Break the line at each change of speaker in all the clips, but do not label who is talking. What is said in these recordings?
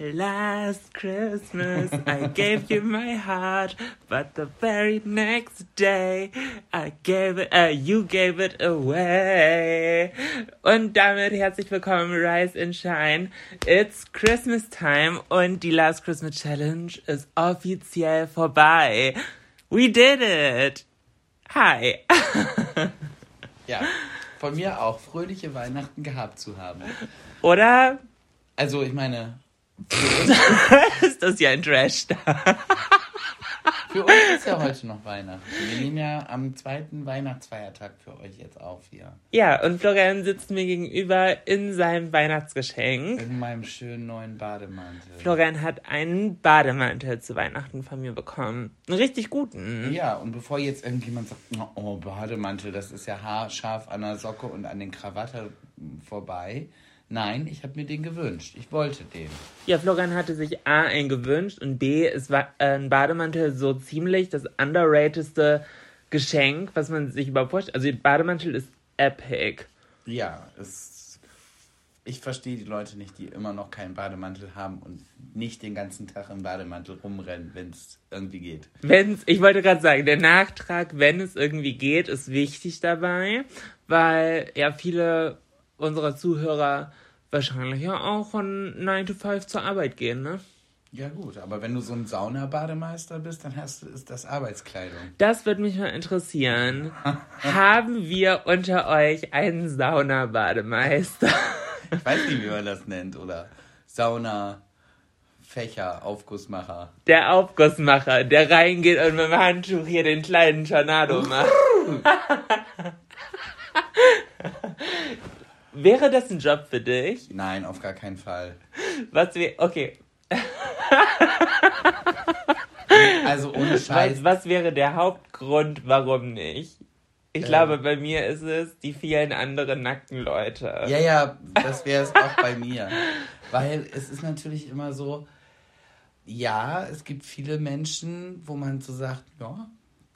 Last Christmas I gave you my heart, but the very next day I gave it, uh, you gave it away. Und damit herzlich willkommen, Rise and Shine. It's Christmas time und die Last Christmas Challenge ist offiziell vorbei. We did it! Hi!
Ja, von mir auch fröhliche Weihnachten gehabt zu haben.
Oder
Also, ich meine,
ist das ja ein Trash da?
für uns ist ja heute noch Weihnachten. Wir nehmen ja am zweiten Weihnachtsfeiertag für euch jetzt auf hier.
Ja, und Florian sitzt mir gegenüber in seinem Weihnachtsgeschenk.
In meinem schönen neuen Bademantel.
Florian hat einen Bademantel zu Weihnachten von mir bekommen. Einen richtig guten.
Ja, und bevor jetzt irgendjemand sagt, oh, Bademantel, das ist ja haarscharf an der Socke und an den Krawatte vorbei. Nein, ich habe mir den gewünscht. Ich wollte den.
Ja, Florian hatte sich A einen gewünscht und B, es war äh, ein Bademantel so ziemlich das underratedste Geschenk, was man sich überhaupt vorstellt. Also, Bademantel ist epic.
Ja, es, ich verstehe die Leute nicht, die immer noch keinen Bademantel haben und nicht den ganzen Tag im Bademantel rumrennen, wenn es irgendwie geht.
Wenn's, ich wollte gerade sagen, der Nachtrag, wenn es irgendwie geht, ist wichtig dabei, weil ja viele unserer Zuhörer wahrscheinlich ja auch von 9 to 5 zur Arbeit gehen, ne?
Ja gut, aber wenn du so ein Saunabademeister bist, dann hast du, ist das Arbeitskleidung.
Das würde mich mal interessieren. Haben wir unter euch einen Saunabademeister?
Ich weiß nicht, wie man das nennt. Oder Sauna, Fächer, Aufgussmacher.
Der Aufgussmacher, der reingeht und mit dem Handtuch hier den kleinen Tornado macht. Wäre das ein Job für dich?
Nein, auf gar keinen Fall.
Was wir, okay,
Also ohne Scheiß.
was, was wäre der Hauptgrund, warum nicht? Ich glaube, bei mir ist es die vielen anderen nackten Leute.
Ja, ja, das wäre es auch bei mir. Weil es ist natürlich immer so, ja, es gibt viele Menschen, wo man so sagt, ja,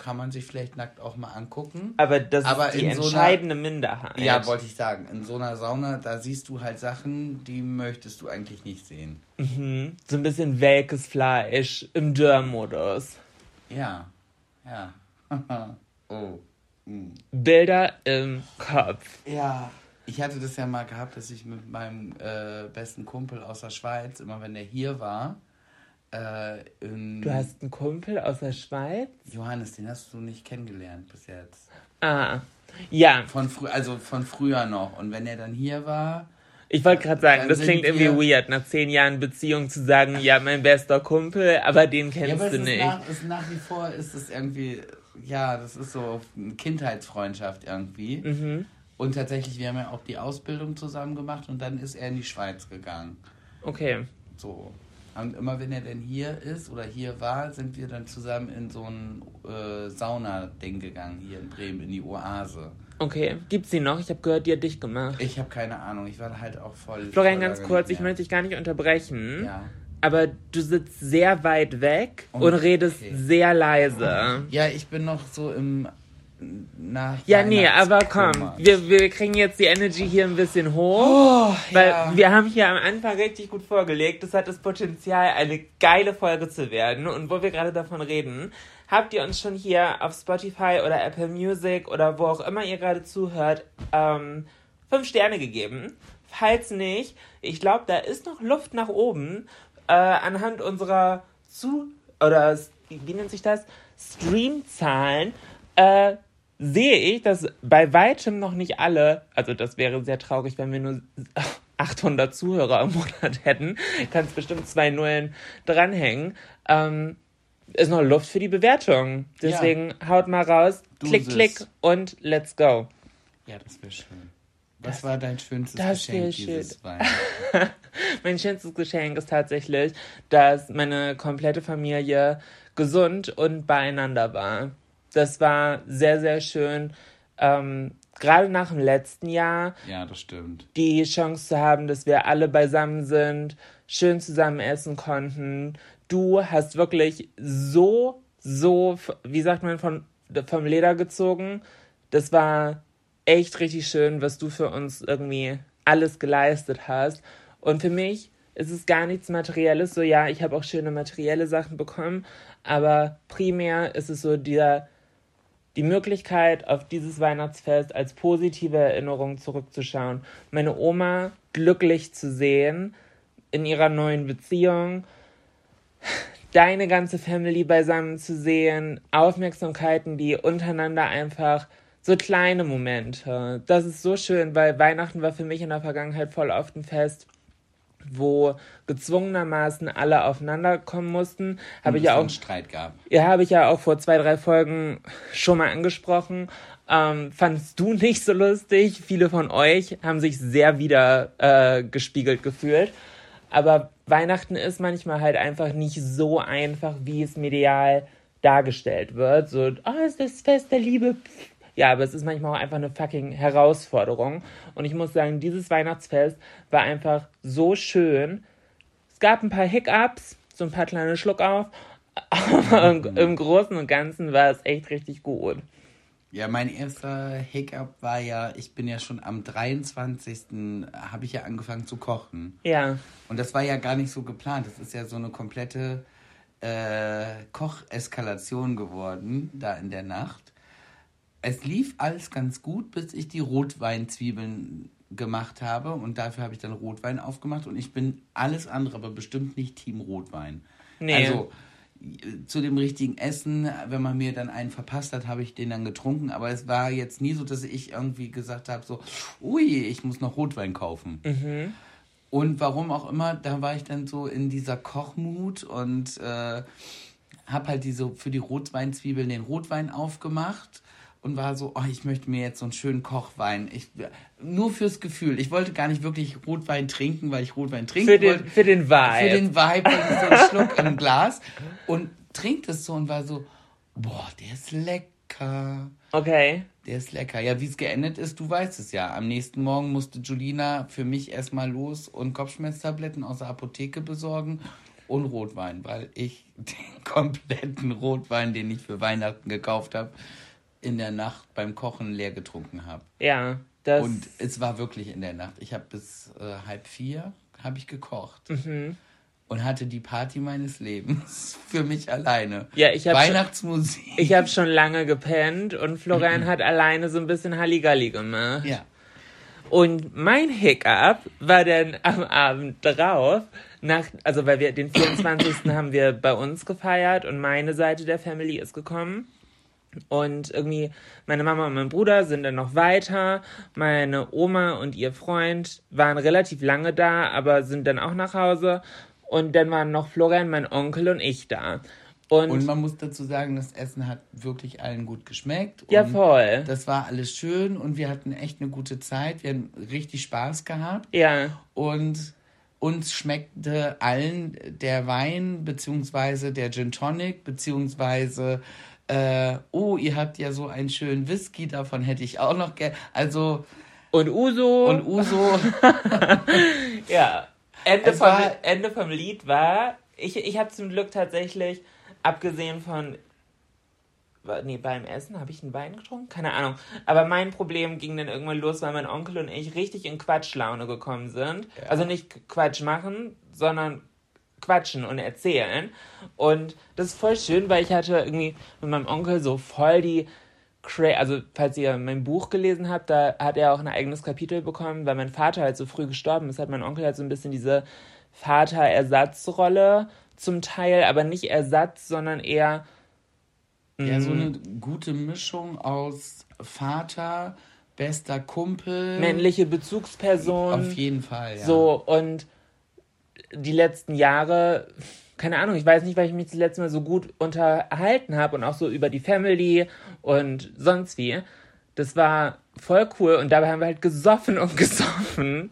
kann man sich vielleicht nackt auch mal angucken.
Aber das
Aber
ist die
in so einer-
entscheidende Minderheit.
Ja, wollte ich sagen. In so einer Sauna, da siehst du halt Sachen, die möchtest du eigentlich nicht sehen.
Mhm. So ein bisschen welkes Fleisch im Dörrmodus.
Ja, ja. oh. hm.
Bilder im Kopf.
Ja. Ich hatte das ja mal gehabt, dass ich mit meinem äh, besten Kumpel aus der Schweiz, immer wenn der hier war, äh,
Du hast einen Kumpel aus der Schweiz?
Johannes, den hast du nicht kennengelernt bis jetzt.
Ah. Ja,
Von frü also von früher noch. Und wenn er dann hier war,
ich wollte gerade sagen, das klingt irgendwie weird, nach zehn Jahren Beziehung zu sagen, ja, mein bester Kumpel, aber den
ja,
kennst
aber
du nicht.
nach, ist nach wie vor ist es irgendwie, ja, das ist so eine Kindheitsfreundschaft irgendwie.
Mhm.
Und tatsächlich, wir haben ja auch die Ausbildung zusammen gemacht und dann ist er in die Schweiz gegangen.
Okay.
So. Und immer wenn er denn hier ist oder hier war, sind wir dann zusammen in so ein äh, Sauna-Ding gegangen, hier in Bremen, in die Oase.
Okay. Gibt's die noch? Ich habe gehört, die hat dich gemacht.
Ich habe keine Ahnung, ich war halt auch voll.
Florian,
voll
ganz kurz, ich möchte dich gar nicht unterbrechen.
Ja.
Aber du sitzt sehr weit weg und,
Und-
redest
okay.
sehr leise.
Ja, ich bin noch so im nach
Ja, nee, aber komm, wir, wir kriegen jetzt die Energy hier ein bisschen hoch.
Oh,
Weil
ja.
wir haben hier am Anfang richtig gut vorgelegt. Das hat das Potenzial, eine geile Folge zu werden. Und wo wir gerade davon reden, habt ihr uns schon hier auf Spotify oder Apple Music oder wo auch immer ihr gerade zuhört, ähm, fünf Sterne gegeben. falls nicht, ich glaube, da ist noch Luft nach oben. Äh, anhand unserer zu oder wie nennt sich das? Streamzahlen äh, sehe ich, dass bei weitem noch nicht alle, also das wäre sehr traurig, wenn wir nur 800 Zuhörer im Monat hätten, kannst bestimmt zwei Nullen dranhängen. Ähm, ist noch Luft für die Bewertung. Deswegen ja. haut mal raus, du klick, klick und let's go.
Ja, das wäre schön. Was das, war dein schönstes Geschenk dieses schön.
mein schönstes Geschenk ist tatsächlich, dass meine komplette Familie gesund und beieinander war. Das war sehr, sehr schön. Ähm, Gerade nach dem letzten Jahr.
Ja, das stimmt.
Die Chance zu haben, dass wir alle beisammen sind, schön zusammen essen konnten. Du hast wirklich so, so, wie sagt man, von, vom Leder gezogen. Das war echt richtig schön, was du für uns irgendwie alles geleistet hast. Und für mich ist es gar nichts Materielles. So, ja, ich habe auch schöne materielle Sachen bekommen, aber primär ist es so der, die Möglichkeit, auf dieses Weihnachtsfest als positive Erinnerung zurückzuschauen. Meine Oma glücklich zu sehen in ihrer neuen Beziehung, deine ganze Family beisammen zu sehen, Aufmerksamkeiten, die untereinander einfach so kleine Momente. Das ist so schön, weil Weihnachten war für mich in der Vergangenheit voll oft ein Fest, wo gezwungenermaßen alle aufeinander kommen mussten. Habe ich ja auch
Streit gab.
Ja, habe ich ja auch vor zwei, drei Folgen schon mal angesprochen. Ähm, fandest du nicht so lustig? Viele von euch haben sich sehr wieder äh, gespiegelt gefühlt. Aber Weihnachten ist manchmal halt einfach nicht so einfach, wie es medial dargestellt wird. So, oh, ist das Fest der Liebe. Ja, aber es ist manchmal auch einfach eine fucking Herausforderung. Und ich muss sagen, dieses Weihnachtsfest war einfach so schön. Es gab ein paar Hiccups, so ein paar kleine Schluckauf, aber im, im Großen und Ganzen war es echt richtig gut.
Ja, mein erster Hiccup war ja, ich bin ja schon am 23. habe ich ja angefangen zu kochen.
Ja.
Und das war ja gar nicht so geplant. Das ist ja so eine komplette äh, Kocheskalation geworden, da in der Nacht es lief alles ganz gut, bis ich die Rotweinzwiebeln gemacht habe und dafür habe ich dann Rotwein aufgemacht und ich bin alles andere, aber bestimmt nicht Team Rotwein. Nee. Also zu dem richtigen Essen, wenn man mir dann einen verpasst hat, habe ich den dann getrunken, aber es war jetzt nie so, dass ich irgendwie gesagt habe, so, ui, ich muss noch Rotwein kaufen. Mhm. Und warum auch immer, da war ich dann so in dieser Kochmut und äh, habe halt diese für die Rotweinzwiebeln den Rotwein aufgemacht und war so, oh, ich möchte mir jetzt so einen schönen Kochwein. Ich, nur fürs Gefühl. Ich wollte gar nicht wirklich Rotwein trinken, weil ich Rotwein trinken
für den,
wollte.
Für den Vibe.
Für den Vibe, so einen Schluck im Glas. Und trinkt es so und war so, boah, der ist lecker.
Okay.
Der ist lecker. Ja, wie es geendet ist, du weißt es ja. Am nächsten Morgen musste Julina für mich erstmal los und Kopfschmerztabletten aus der Apotheke besorgen und Rotwein, weil ich den kompletten Rotwein, den ich für Weihnachten gekauft habe, in der Nacht beim Kochen leer getrunken habe.
Ja,
das. Und es war wirklich in der Nacht. Ich habe bis äh, halb vier habe ich gekocht. Mhm. Und hatte die Party meines Lebens für mich alleine.
Ja, ich habe
Weihnachtsmusik.
Schon, ich habe schon lange gepennt und Florian mhm. hat alleine so ein bisschen Halligalli gemacht.
Ja.
Und mein Hiccup war dann am Abend drauf, nach, also weil wir den 24. haben wir bei uns gefeiert und meine Seite der Family ist gekommen. Und irgendwie meine Mama und mein Bruder sind dann noch weiter. Meine Oma und ihr Freund waren relativ lange da, aber sind dann auch nach Hause. Und dann waren noch Florian, mein Onkel und ich da.
Und, und man muss dazu sagen, das Essen hat wirklich allen gut geschmeckt.
Ja, voll.
Das war alles schön und wir hatten echt eine gute Zeit. Wir haben richtig Spaß gehabt.
Ja.
Und uns schmeckte allen der Wein, beziehungsweise der Gin Tonic, beziehungsweise äh, oh, ihr habt ja so einen schönen Whisky, davon hätte ich auch noch gerne. Also.
Und Uso.
Und Uso.
ja. Ende vom, Ende vom Lied war, ich, ich habe zum Glück tatsächlich, abgesehen von nee, beim Essen habe ich einen Wein getrunken? Keine Ahnung. Aber mein Problem ging dann irgendwann los, weil mein Onkel und ich richtig in Quatschlaune gekommen sind. Ja. Also nicht Quatsch machen, sondern quatschen und erzählen. Und das ist voll schön, weil ich hatte irgendwie mit meinem Onkel so voll die cra also falls ihr mein Buch gelesen habt, da hat er auch ein eigenes Kapitel bekommen, weil mein Vater halt so früh gestorben ist, hat mein Onkel halt so ein bisschen diese Vater-Ersatzrolle zum Teil, aber nicht Ersatz, sondern eher
Ja, so eine gute Mischung aus Vater, bester Kumpel.
männliche Bezugsperson.
Auf jeden Fall, ja.
So, und die letzten Jahre, keine Ahnung, ich weiß nicht, weil ich mich das letzte Mal so gut unterhalten habe und auch so über die Family und sonst wie. Das war voll cool und dabei haben wir halt gesoffen und gesoffen.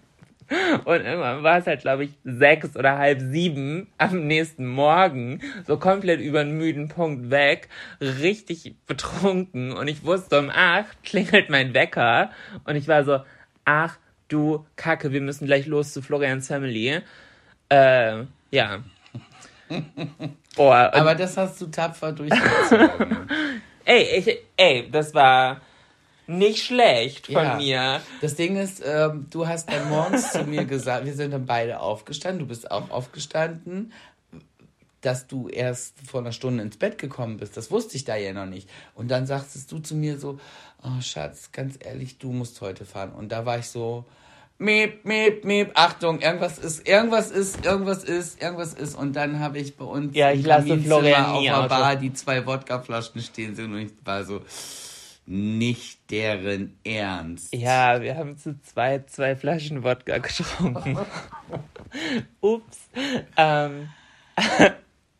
Und irgendwann war es halt, glaube ich, sechs oder halb sieben am nächsten Morgen, so komplett über den müden Punkt weg, richtig betrunken. Und ich wusste, um acht klingelt mein Wecker. Und ich war so, ach du Kacke, wir müssen gleich los zu Florians Family. Äh, ja. Und-
Aber das hast du tapfer durchgezogen.
ey, ich, ey, das war nicht schlecht von
Ja.
mir.
Das Ding ist, ähm, du hast dann morgens zu mir gesagt, wir sind dann beide aufgestanden, du bist auch aufgestanden, dass du erst vor einer Stunde ins Bett gekommen bist. Das wusste ich da ja noch nicht. Und dann sagtest du zu mir so, oh Schatz, ganz ehrlich, du musst heute fahren. Und da war ich so, miep, miep, miep, Achtung, irgendwas ist, irgendwas ist, irgendwas ist, irgendwas ist. Und dann habe ich bei uns
Ja,
im
ich lasse
Kaminzimmer
Florian
auf der. Bar die zwei Wodkaflaschen stehen sehen und ich war so, nicht deren Ernst.
Ja, wir haben zu zweit zwei Flaschen Wodka getrunken. Ups. Ähm,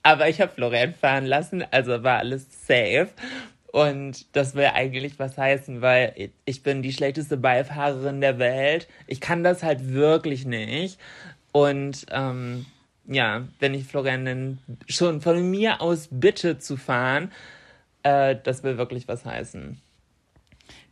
aber ich habe Florian fahren lassen, also war alles safe. Und das will eigentlich was heißen, weil ich bin die schlechteste Beifahrerin der Welt. Ich kann das halt wirklich nicht. Und ähm, ja, wenn ich Florian dann schon von mir aus bitte zu fahren, äh, das will wirklich was heißen.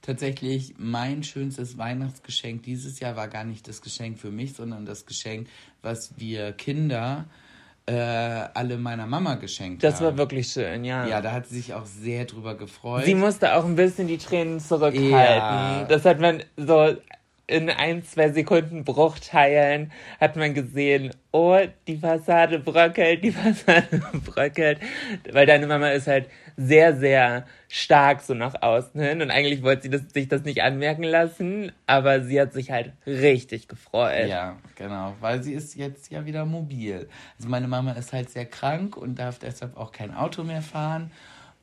Tatsächlich, mein schönstes Weihnachtsgeschenk dieses Jahr war gar nicht das Geschenk für mich, sondern das Geschenk, was wir Kinder äh, alle meiner Mama geschenkt
Das
haben.
war wirklich schön, ja.
Ja, da hat sie sich auch sehr drüber gefreut.
Sie musste auch ein bisschen die Tränen zurückhalten.
Ja.
Das hat man so in ein, zwei Sekunden Bruchteilen hat man gesehen, oh, die Fassade bröckelt, die Fassade bröckelt. Weil deine Mama ist halt sehr, sehr stark so nach außen hin und eigentlich wollte sie das, sich das nicht anmerken lassen, aber sie hat sich halt richtig gefreut.
Ja, genau, weil sie ist jetzt ja wieder mobil. Also meine Mama ist halt sehr krank und darf deshalb auch kein Auto mehr fahren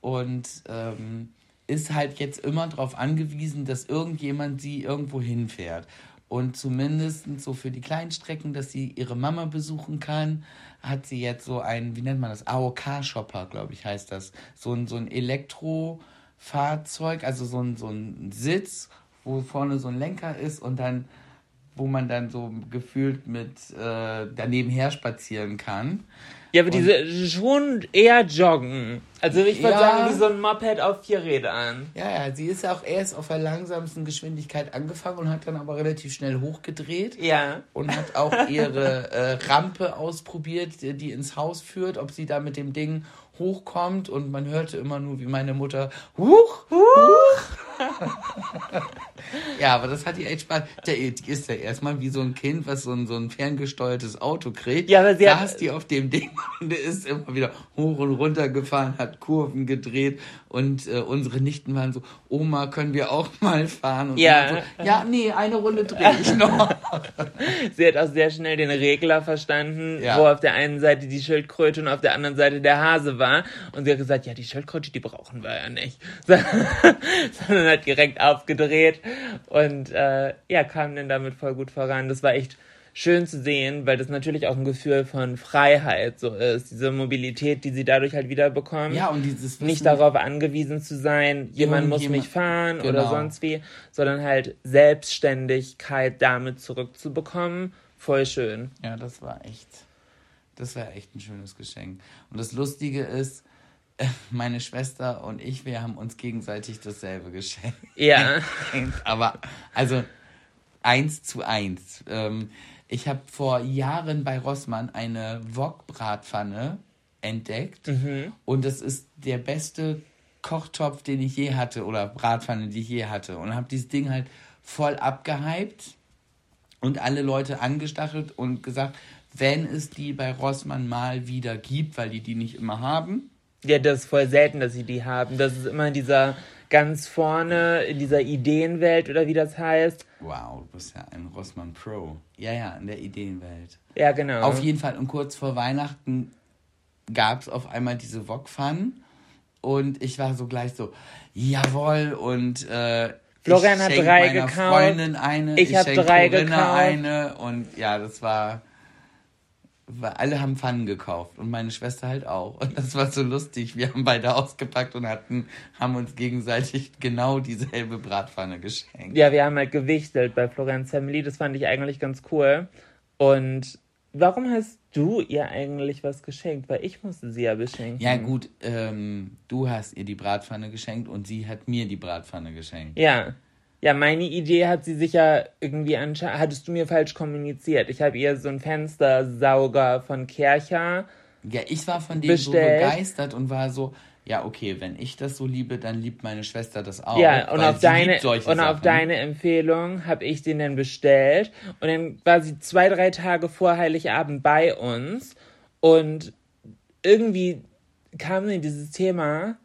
und ähm, ist halt jetzt immer darauf angewiesen, dass irgendjemand sie irgendwo hinfährt. Und zumindest so für die kleinen Strecken, dass sie ihre Mama besuchen kann, hat sie jetzt so ein, wie nennt man das? AOK-Shopper, glaube ich, heißt das. So ein, so ein Elektrofahrzeug, also so ein, so ein Sitz, wo vorne so ein Lenker ist und dann wo man dann so gefühlt mit äh, daneben her spazieren kann.
Ja, aber diese schon eher joggen. Also ich würde
Ja.
sagen, wie so ein Moped auf vier Rädern.
Ja, ja, sie ist auch erst auf der langsamsten Geschwindigkeit angefangen und hat dann aber relativ schnell hochgedreht
Ja.
und hat auch ihre äh, Rampe ausprobiert, die, ins Haus führt, ob sie da mit dem Ding hochkommt und man hörte immer nur, wie meine Mutter Huch, Huch. ja, aber das hat ihr echt Spaß. Der, die ist ja erstmal wie so ein Kind, was so ein, so ein ferngesteuertes Auto kriegt.
Ja, aber sie hat-
saß die auf dem Ding und ist immer wieder hoch und runter gefahren, hat Kurven gedreht und äh, unsere Nichten waren so, Oma, können wir auch mal fahren? Und
Ja.
so, ja, nee, eine Runde drehe ich noch.
Sie hat auch sehr schnell den Regler verstanden,
Ja.
wo auf der einen Seite die Schildkröte und auf der anderen Seite der Hase war. Und sie hat gesagt, ja, die Schildkröte, die brauchen wir ja nicht. Sondern hat direkt aufgedreht und äh, ja, kam dann damit voll gut voran. Das war echt schön zu sehen, weil das natürlich auch ein Gefühl von Freiheit so ist. Diese Mobilität, die sie dadurch halt wieder bekommt.
Ja, und dieses Wissen,
nicht darauf angewiesen zu sein, jemand muss
Irgendjemand-
mich fahren oder
Genau.
sonst wie, sondern halt Selbstständigkeit damit zurückzubekommen. Voll schön.
Ja, das war echt, das war echt ein schönes Geschenk. Und das Lustige ist, meine Schwester und ich, wir haben uns gegenseitig dasselbe geschenkt.
Ja.
Aber, also, eins zu eins. Ähm, ich habe vor Jahren bei Rossmann eine Wok-Bratpfanne entdeckt. Und das ist der beste Kochtopf, den ich je hatte, oder Bratpfanne, die ich je hatte. Und habe dieses Ding halt voll abgehypt und alle Leute angestachelt und gesagt, wenn es die bei Rossmann mal wieder gibt, weil die die nicht immer haben,
Ja, das ist voll selten, dass sie die haben. Das ist immer dieser ganz vorne in dieser Ideenwelt oder wie das heißt.
Wow, du bist ja ein Rossmann Pro. Ja, ja, in der Ideenwelt.
Ja, genau.
Auf jeden Fall. Und kurz vor Weihnachten gab es auf einmal diese Wok-Pfannen. Und ich war so gleich so, jawohl. Und äh,
Florian
ich
hat drei
meiner
gekauft.
Freundin eine.
Ich hab
schenk
drei
Corinna
gekauft.
eine. Und ja, das war... Alle haben Pfannen gekauft. Und meine Schwester halt auch. Und das war so lustig. Wir haben beide ausgepackt und hatten, haben uns gegenseitig genau dieselbe Bratpfanne geschenkt.
Ja, wir haben halt gewichtelt bei Florians Family. Das fand ich eigentlich ganz cool. Und warum hast du ihr eigentlich was geschenkt? Weil ich musste sie ja beschenken.
Ja, gut, ähm, du hast ihr die Bratpfanne geschenkt und sie hat mir die Bratpfanne geschenkt.
Ja. Ja, meine Idee hat sie sich ja irgendwie anscheinend, hattest du mir falsch kommuniziert. Ich habe ihr so einen Fenstersauger von Kercher.
Ja, ich war von dem
Bestellt.
so begeistert und war so, ja, okay, wenn ich das so liebe, dann liebt meine Schwester das auch.
ja, und auf deine und auf deine Empfehlung habe ich den dann bestellt und dann war sie zwei, drei Tage vor Heiligabend bei uns und irgendwie kam mir dieses Thema,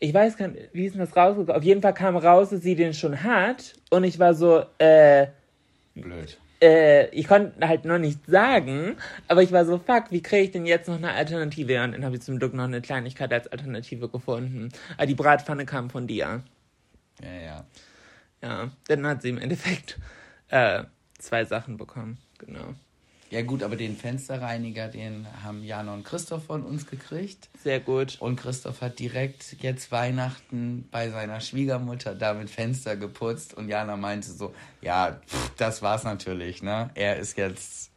ich weiß gar nicht, wie ist denn das rausgekommen? Auf jeden Fall kam raus, dass sie den schon hat und ich war so, äh,
Blöd.
äh, ich konnte halt noch nicht sagen, aber ich war so, fuck, wie kriege ich denn jetzt noch eine Alternative? Und dann habe ich zum Glück noch eine Kleinigkeit als Alternative gefunden. Aber die Bratpfanne kam von dir.
Ja, ja.
Ja, dann hat sie im Endeffekt äh, zwei Sachen bekommen. Genau.
Ja, gut, aber den Fensterreiniger, den haben Jana und Christoph von uns gekriegt.
Sehr gut.
Und Christoph hat direkt jetzt Weihnachten bei seiner Schwiegermutter damit Fenster geputzt und Jana meinte so, ja, pff, das war's natürlich, ne? Er ist jetzt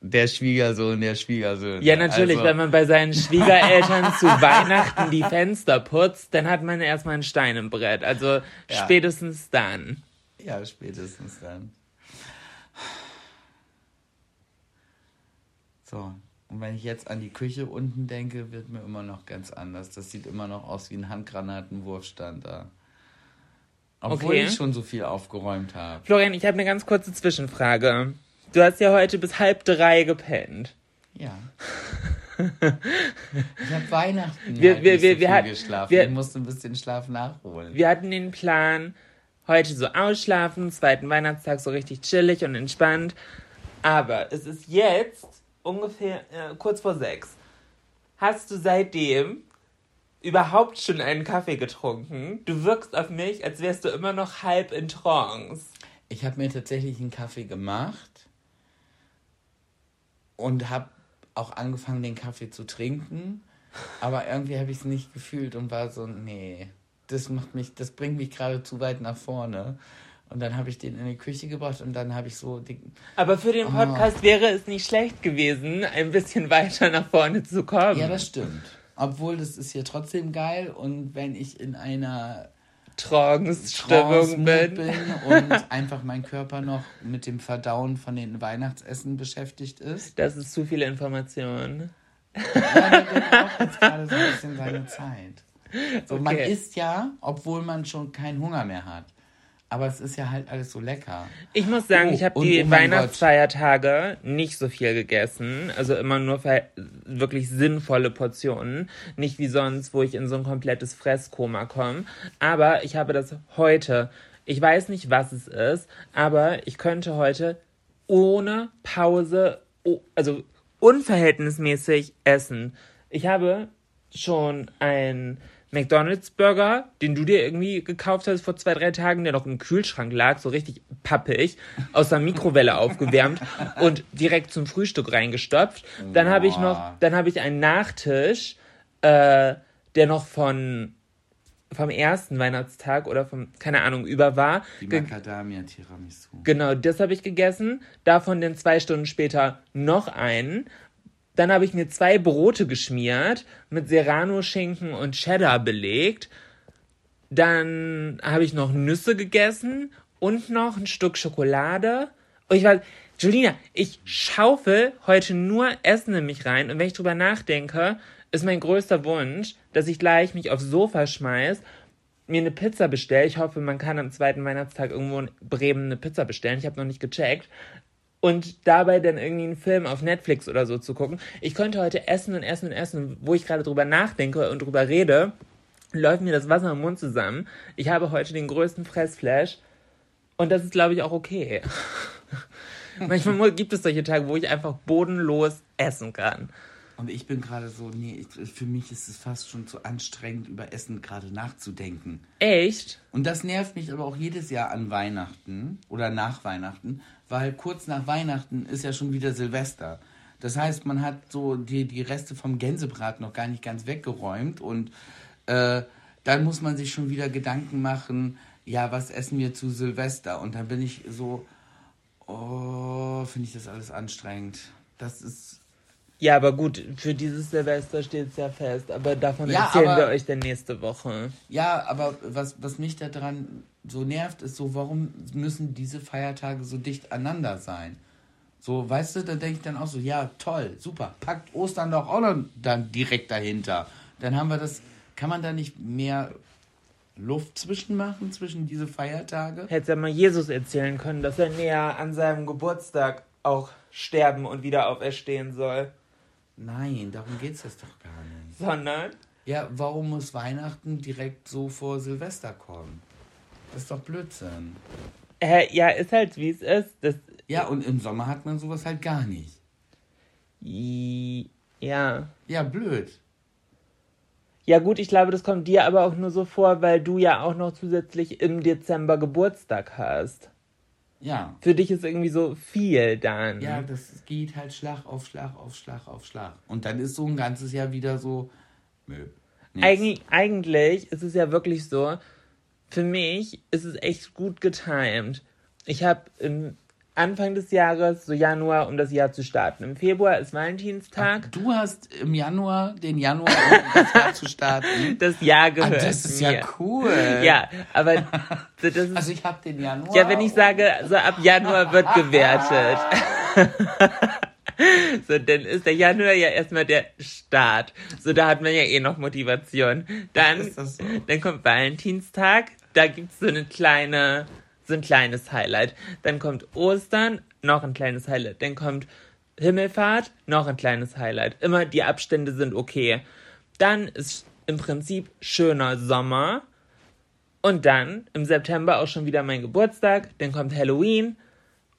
der Schwiegersohn der Schwiegersohn.
Ja, natürlich,
Also,
wenn man bei seinen Schwiegereltern zu Weihnachten die Fenster putzt, dann hat man erstmal einen Stein im Brett. Also
Ja.
spätestens dann.
Ja, spätestens dann. So, und wenn ich jetzt an die Küche unten denke, wird mir immer noch ganz anders. Das sieht immer noch aus wie ein Handgranatenwurfstand da. Obwohl
Okay.
ich schon so viel aufgeräumt habe.
Florian, ich habe eine ganz kurze Zwischenfrage. Du hast ja heute bis halb drei gepennt.
Ja. ich habe Weihnachten
Wir-
halt
wir-
nicht
wir-
so
wir
viel
hat-
geschlafen.
wir-
ich musste ein bisschen Schlaf nachholen.
Wir hatten den Plan, heute so ausschlafen, zweiten Weihnachtstag so richtig chillig und entspannt. Aber es ist jetzt ungefähr äh, kurz vor sechs. Hast du seitdem überhaupt schon einen Kaffee getrunken? Du wirkst auf mich, als wärst du immer noch halb in Trance.
Ich habe mir tatsächlich einen Kaffee gemacht und habe auch angefangen, den Kaffee zu trinken. Aber irgendwie habe ich es nicht gefühlt und war so, nee, das macht mich, das bringt mich gerade zu weit nach vorne. Und dann habe ich den in die Küche gebracht und dann habe ich so den,
Aber für den Podcast wäre es nicht schlecht gewesen, ein bisschen weiter nach vorne zu kommen.
Ja, das stimmt. Obwohl, das ist hier trotzdem geil und wenn ich in einer
Trance-Stimmung bin.
bin und einfach mein Körper noch mit dem Verdauen von den Weihnachtsessen beschäftigt ist,
Das ist zu viel Information.
Ja, der, braucht jetzt gerade so ein bisschen seine Zeit. So, Man
Okay.
isst ja, obwohl man schon keinen Hunger mehr hat. Aber es ist ja halt alles so lecker.
Ich muss sagen,
Oh,
ich habe die
oh
Weihnachtsfeiertage nicht so viel gegessen. Also immer nur wirklich sinnvolle Portionen. Nicht wie sonst, wo ich in so ein komplettes Fresskoma komme. Aber ich habe das heute. Ich weiß nicht, was es ist, aber ich könnte heute ohne Pause, oh, also unverhältnismäßig essen. Ich habe schon ein McDonald's Burger, den du dir irgendwie gekauft hast vor zwei, drei Tagen, der noch im Kühlschrank lag, so richtig pappig, aus der Mikrowelle aufgewärmt und direkt zum Frühstück reingestopft. Dann habe ich noch, dann habe ich einen Nachtisch, äh, der noch von vom ersten Weihnachtstag oder vom, keine Ahnung, über war.
Die
Ge-
Macadamia Tiramisu.
Genau, das habe ich gegessen. Davon dann zwei Stunden später noch einen. Dann habe ich mir zwei Brote geschmiert, mit Serrano-Schinken und Cheddar belegt. Dann habe ich noch Nüsse gegessen und noch ein Stück Schokolade. Und ich war, Julina, ich schaufel heute nur Essen in mich rein. Und wenn ich drüber nachdenke, ist mein größter Wunsch, dass ich gleich mich aufs Sofa schmeiß, mir eine Pizza bestelle. Ich hoffe, man kann am zweiten Weihnachtstag irgendwo in Bremen eine Pizza bestellen. Ich habe noch nicht gecheckt. Und dabei dann irgendwie einen Film auf Netflix oder so zu gucken. Ich könnte heute essen und essen und essen. Wo ich gerade drüber nachdenke und drüber rede, läuft mir das Wasser im Mund zusammen. Ich habe heute den größten Fressflash und das ist, glaube ich, auch okay. Manchmal gibt es solche Tage, wo ich einfach bodenlos essen kann.
Und ich bin gerade so, nee, ich, für mich ist es fast schon zu anstrengend, über Essen gerade nachzudenken.
Echt?
Und das nervt mich aber auch jedes Jahr an Weihnachten oder nach Weihnachten, weil kurz nach Weihnachten ist ja schon wieder Silvester. Das heißt, man hat so die, die Reste vom Gänsebrat noch gar nicht ganz weggeräumt und äh, dann muss man sich schon wieder Gedanken machen, ja, was essen wir zu Silvester? Und dann bin ich so, oh, finde ich das alles anstrengend. Das ist
Ja, aber gut, für dieses Silvester steht es ja fest. Aber davon
Ja,
erzählen
aber-
wir euch dann nächste Woche.
Ja, aber was, was mich daran so nervt, ist so, warum müssen diese Feiertage so dicht aneinander sein? So, weißt du, da denke ich dann auch so, ja, toll, super, packt Ostern doch auch noch dann direkt dahinter. Dann haben wir das, kann man da nicht mehr Luft zwischen machen, zwischen diese Feiertage?
Hättest ja mal Jesus erzählen können, dass er näher an seinem Geburtstag auch sterben und wieder auferstehen soll.
Nein, darum geht's jetzt doch gar nicht.
Sondern,
Ja, warum muss Weihnachten direkt so vor Silvester kommen? Das ist doch Blödsinn.
äh, ja, ist halt wie es ist. Das,
Ja, und im Sommer hat man sowas halt gar nicht.
Ja.
Ja, blöd.
Ja gut, ich glaube, das kommt dir aber auch nur so vor, weil du ja auch noch zusätzlich im Dezember Geburtstag hast.
Ja.
Für dich ist irgendwie so viel dann.
Ja, das geht halt Schlag auf Schlag auf Schlag auf Schlag. Und dann ist so ein ganzes Jahr wieder so. Nö.
Eig eigentlich ist es ja wirklich so, für mich ist es echt gut getimed. Ich habe im Anfang des Jahres, so Januar, um das Jahr zu starten. Im Februar ist Valentinstag.
Du hast im Januar, den Januar, um das Jahr zu starten.
Das Jahr
Ah,
gehört
das ist
mir.
ja cool.
Ja, aber das ist,
Also ich habe den Januar.
ja, wenn ich sage, so ab Januar wird gewertet. So, dann ist der Januar ja erstmal der Start. So, da hat man ja eh noch Motivation. Dann,
so?
dann kommt Valentinstag, da gibt's so eine kleine, so ein kleines Highlight. Dann kommt Ostern, noch ein kleines Highlight. Dann kommt Himmelfahrt, noch ein kleines Highlight. Immer die Abstände sind okay. Dann ist im Prinzip schöner Sommer. Und dann im September auch schon wieder mein Geburtstag. Dann kommt Halloween.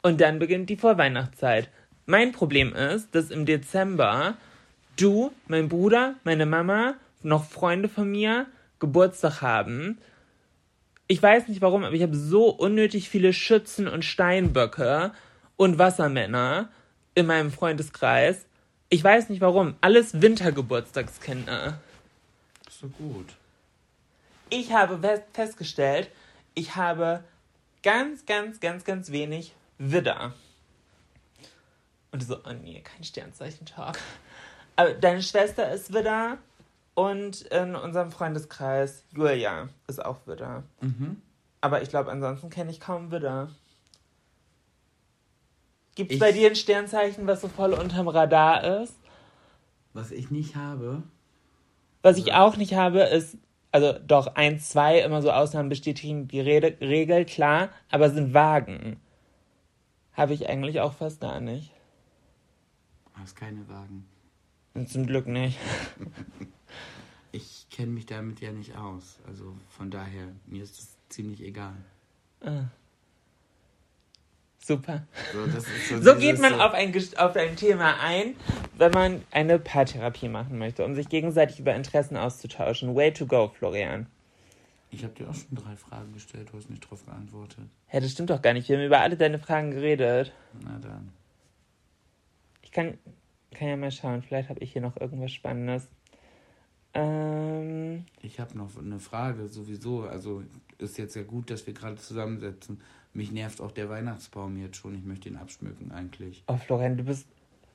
Und dann beginnt die Vorweihnachtszeit. Mein Problem ist, dass im Dezember du, mein Bruder, meine Mama, noch Freunde von mir Geburtstag haben. Ich weiß nicht warum, aber ich habe so unnötig viele Schützen und Steinböcke und Wassermänner in meinem Freundeskreis. Ich weiß nicht warum. Alles Wintergeburtstagskinder.
So gut.
Ich habe fest- festgestellt, ich habe ganz, ganz, ganz, ganz wenig Widder. Und du so, oh nee, kein Sternzeichen-Talk. Aber deine Schwester ist Widder und in unserem Freundeskreis Julia ist auch Widder.
Mhm.
Aber ich glaube, ansonsten kenne ich kaum Widder. Gibt es bei dir ein Sternzeichen, was so voll unterm Radar ist?
Was ich nicht habe.
Was ich auch nicht habe, ist, also doch, eins, zwei, immer so Ausnahmen bestätigen die Rede, Regel, klar, aber sind Wagen. Habe ich eigentlich auch fast gar nicht.
Du hast keine Wagen.
Und zum Glück nicht.
Ich kenne mich damit ja nicht aus. Also von daher, mir ist es ziemlich egal.
Super.
So, so,
geht man
so-
auf ein, auf ein Thema ein, wenn man eine Paartherapie machen möchte, um sich gegenseitig über Interessen auszutauschen. Way to go, Florian.
Ich habe dir auch schon drei Fragen gestellt, du hast nicht drauf geantwortet.
Hä, das stimmt doch gar nicht. Wir haben über alle deine Fragen geredet.
Na dann.
Ich kann, kann ja mal schauen. Vielleicht habe ich hier noch irgendwas Spannendes. Ähm,
Ich habe noch eine Frage sowieso. Also ist jetzt ja gut, dass wir gerade zusammensetzen. Mich nervt auch der Weihnachtsbaum jetzt schon. Ich möchte ihn abschmücken eigentlich.
oh, Florian, du bist.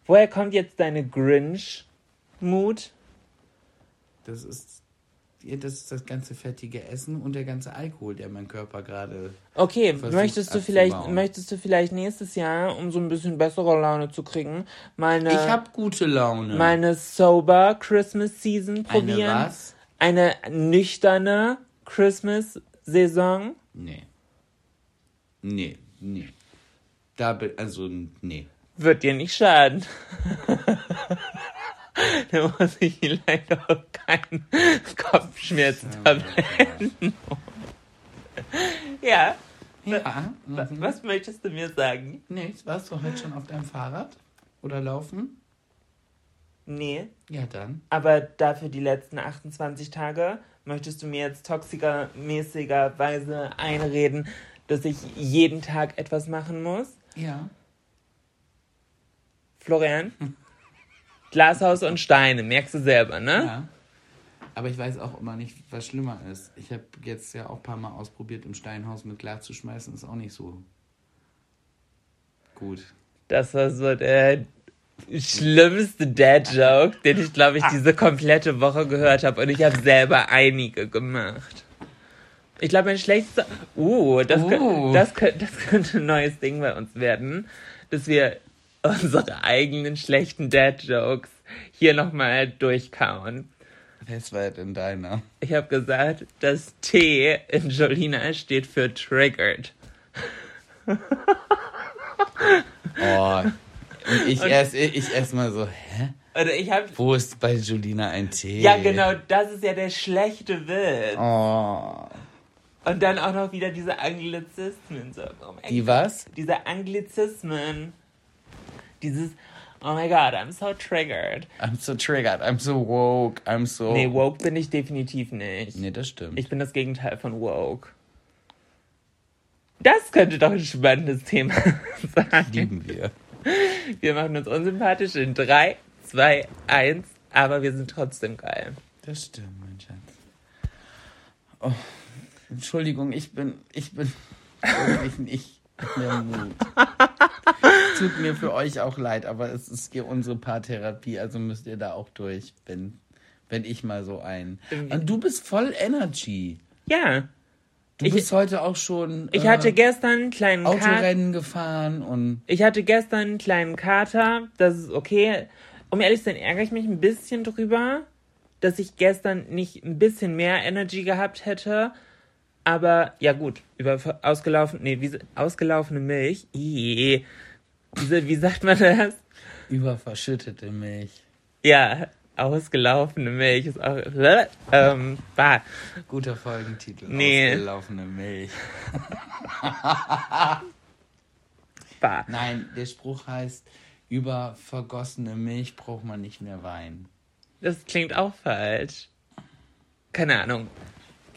Woher kommt jetzt deine Grinch-Mut?
Das ist, das ist das ganze fettige Essen und der ganze Alkohol, der mein Körper gerade.
Okay, möchtest du vielleicht,
abzubauen.
möchtest du vielleicht nächstes Jahr, um so ein bisschen bessere Laune zu kriegen, mal eine,
Ich habe gute Laune.
mal eine sober Christmas Season
eine
probieren?
was?
Eine nüchterne Christmas Saison?
Nee. Nee, nee. Da bin, also, nee.
Wird dir nicht schaden. dann muss ich vielleicht auch keinen Kopfschmerztabletten. ja.
Ja.
wa-
Mhm.
Was möchtest du mir sagen?
Nichts. Warst du heute schon auf deinem Fahrrad? Oder laufen?
Nee.
Ja, dann.
Aber dafür die letzten 28 Tage möchtest du mir jetzt toxikermäßigerweise einreden, dass ich jeden Tag etwas machen muss?
Ja.
Florian? Glashaus und Steine, merkst du selber, ne?
Ja. Aber ich weiß auch immer nicht, was schlimmer ist. Ich habe jetzt ja auch ein paar Mal ausprobiert, im Steinhaus mit Glas zu schmeißen. Ist auch nicht so gut.
Das war so der schlimmste Dad-Joke, den ich, glaube ich, diese komplette Woche gehört habe. Und ich habe selber einige gemacht. Ich glaube, mein schlechtester... Uh, das, kö-
Uh.
Das, kö- das könnte ein neues Ding bei uns werden, dass wir unsere eigenen schlechten Dad-Jokes hier nochmal durchkauen.
Was war denn deiner?
Ich habe gesagt, das T in Jolina steht für triggered.
Oh. Und ich erst, ich erst mal so, hä?
Oder ich habe...
Wo ist bei Julina ein Tee?
Ja, genau, das ist ja der schlechte Witz.
Oh.
Und dann auch noch wieder diese Anglizismen. So, oh
Die was?
Diese Anglizismen. Dieses, oh my god, I'm so triggered.
I'm so triggered, I'm so woke, I'm so...
Nee, woke bin ich definitiv nicht.
Nee, das stimmt.
Ich bin das Gegenteil von woke. Das könnte doch ein spannendes Thema sein.
lieben wir.
Wir machen uns unsympathisch in 3, 2, 1, aber wir sind trotzdem geil.
Das stimmt, mein Schatz. Oh, Entschuldigung, ich bin, ich bin wirklich nicht mehr Mut. Tut mir für euch auch leid, aber es ist hier unsere Paartherapie, also müsst ihr da auch durch, wenn, wenn ich mal so ein. Und du bist voll Energy.
Ja,
Du
Ich-
bist heute auch schon
ich
äh,
hatte gestern einen kleinen
Autorennen gefahren und
Ich hatte gestern einen kleinen Kater, das ist okay. Um ehrlich zu sein, ärgere ich mich ein bisschen drüber, dass ich gestern nicht ein bisschen mehr Energy gehabt hätte. Aber ja gut, über ausgelaufen, nee, wie, ausgelaufene Milch. Ih, Diese, wie sagt man das?
über verschüttete Milch.
Ja, ausgelaufene Milch ist auch. Ähm, bah.
Guter Folgentitel.
Nee.
Ausgelaufene Milch.
bah.
Nein, der Spruch heißt, über vergossene Milch braucht man nicht mehr Wein.
Das klingt auch falsch. Keine Ahnung.